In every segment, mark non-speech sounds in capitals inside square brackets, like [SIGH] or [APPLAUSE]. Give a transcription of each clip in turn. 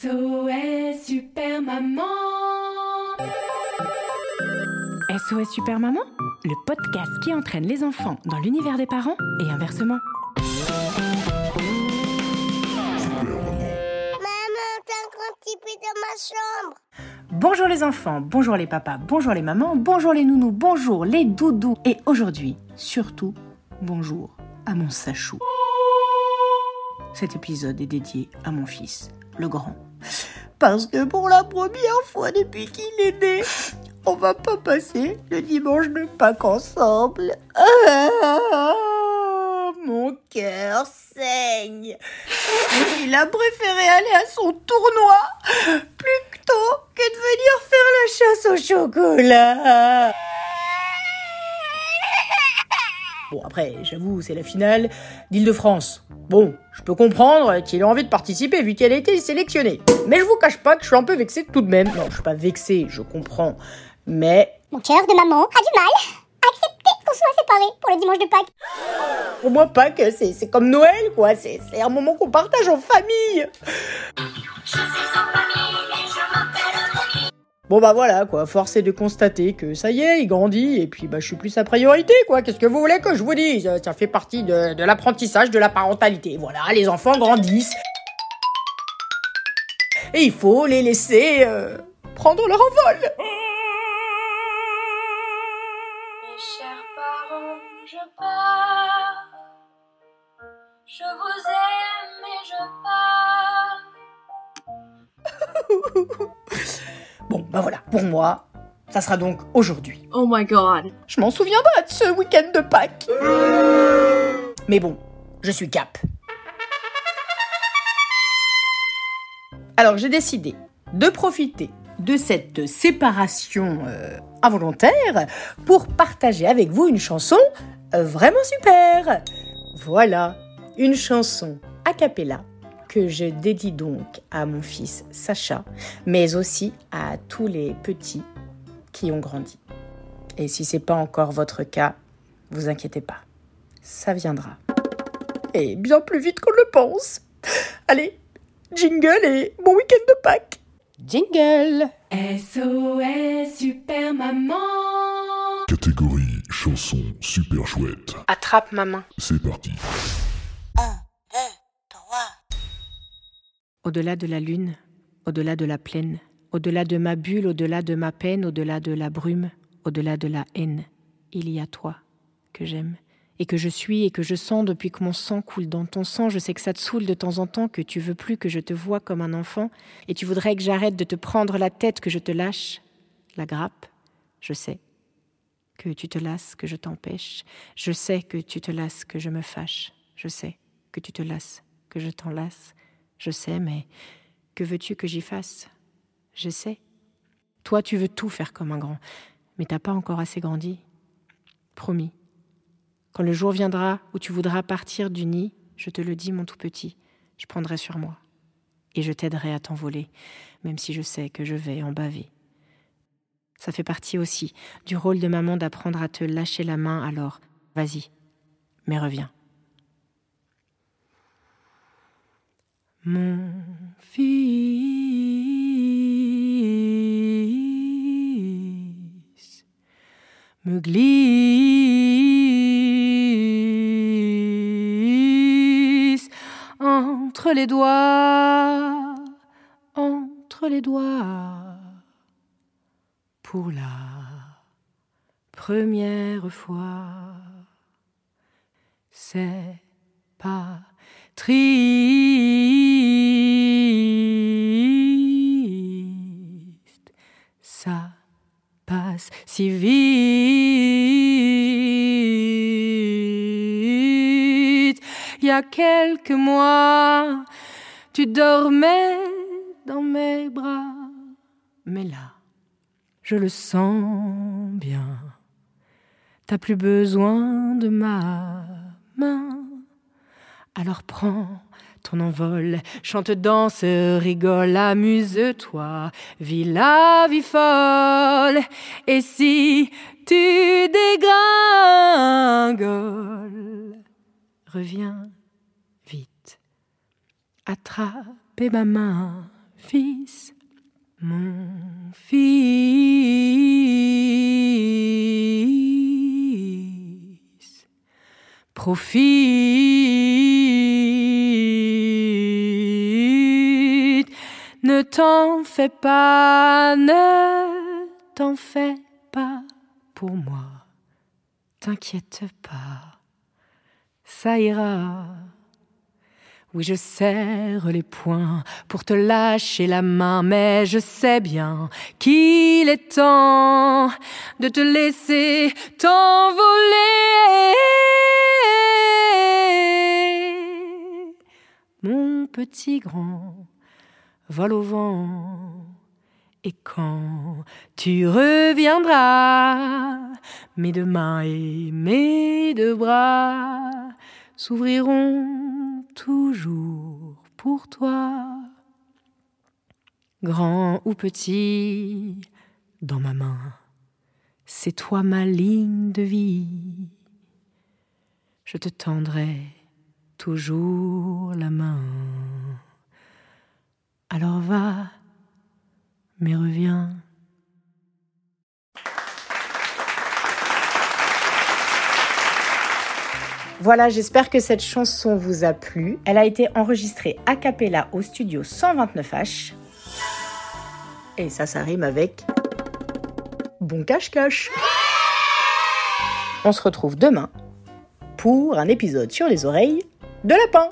SOS Super Maman SOS Super Maman, le podcast qui entraîne les enfants dans l'univers des parents et inversement. Maman, t'as un grand petit peu dans ma chambre. Bonjour les enfants, bonjour les papas, bonjour les mamans, bonjour les nounous, bonjour les doudous et aujourd'hui, surtout, bonjour à mon Sachou. Cet épisode est dédié à mon fils, le grand. Parce que pour la première fois depuis qu'il est né, on va pas passer le dimanche de Pâques ensemble. Ah, mon cœur saigne. Il a préféré aller à son tournoi plutôt que de venir faire la chasse au chocolat. Bon, après, j'avoue, c'est la finale d'Île-de-France. Bon, je peux comprendre qu'il ait envie de participer vu qu'elle a été sélectionnée. Mais je vous cache pas que je suis un peu vexé tout de même. Non, je suis pas vexé, je comprends. Mais Mon cœur de maman a du mal à accepter qu'on soit séparés pour le dimanche de Pâques. pour moi, Pâques, c'est c'est comme Noël, quoi. C'est c'est un moment qu'on partage en famille. Bon bah voilà quoi, force est de constater que ça y est, il grandit et puis bah je suis plus sa priorité quoi. Qu'est-ce que vous voulez que je vous dise? Ça, fait partie de, de l'apprentissage de la parentalité. Voilà, les enfants grandissent. Et il faut les laisser euh, prendre leur envol. Mes chers parents, je pars. Je vous aime et je pars. [LAUGHS] Bon bah voilà, pour moi, ça sera donc aujourd'hui. Oh my god. Je m'en souviendrai de ce week-end de Pâques. Mais bon, je suis cap. Alors j'ai décidé de profiter de cette séparation euh, involontaire pour partager avec vous une chanson euh, vraiment super. Voilà, une chanson a cappella que je dédie donc à mon fils Sacha, mais aussi à tous les petits qui ont grandi. Et si c'est pas encore votre cas, vous inquiétez pas, ça viendra. Et bien plus vite qu'on le pense. Allez, jingle et bon week-end de Pâques. Jingle. SOS Super Maman. Catégorie chanson super chouette. Attrape ma main. C'est parti. Au-delà de la lune, au-delà de la plaine, au-delà de ma bulle, au-delà de ma peine, au-delà de la brume, au-delà de la haine, il y a toi que j'aime et que je suis et que je sens depuis que mon sang coule dans ton sang. Je sais que ça te saoule de temps en temps, que tu veux plus que je te vois comme un enfant et tu voudrais que j'arrête de te prendre la tête, que je te lâche la grappe. Je sais que tu te lasses, que je t'empêche. Je sais que tu te lasses, que je me fâche. Je sais que tu te lasses, que je t'enlace. Je sais, mais que veux-tu que j'y fasse? Je sais. Toi, tu veux tout faire comme un grand, mais t'as pas encore assez grandi. Promis. Quand le jour viendra où tu voudras partir du nid, je te le dis, mon tout petit, je prendrai sur moi. Et je t'aiderai à t'envoler, même si je sais que je vais en baver. Ça fait partie aussi du rôle de maman d'apprendre à te lâcher la main, alors vas-y, mais reviens. Mon fils me glisse entre les doigts, entre les doigts, pour la première fois. C'est pas triste. Si vite. Y y a quelques mois, tu dormais dans mes bras. Mais là, je le sens bien. T'as plus besoin de ma main. Alors prends ton envol, chante, danse, rigole, amuse-toi, vis la vie folle. Et si tu dégringoles, reviens vite, attrapez ma main, fils, mon fils. Profite, ne t'en fais pas, ne t'en fais pas pour moi. T'inquiète pas, ça ira. Oui, je serre les poings pour te lâcher la main, mais je sais bien qu'il est temps de te laisser t'envoler. Mon petit grand vole au vent. Et quand tu reviendras, mes deux mains et mes deux bras s'ouvriront toujours pour toi. Grand ou petit, dans ma main, c'est toi ma ligne de vie. Je te tendrai toujours la main. Mais reviens. Voilà, j'espère que cette chanson vous a plu. Elle a été enregistrée a cappella au studio 129H. Et ça, ça rime avec bon cache-cache. On se retrouve demain pour un épisode sur les oreilles de lapin.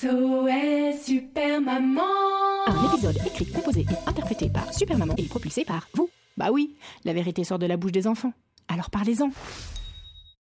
SOS Super Maman Un épisode écrit, composé et interprété par Super Maman et propulsé par vous. Bah oui, la vérité sort de la bouche des enfants. Alors parlez-en.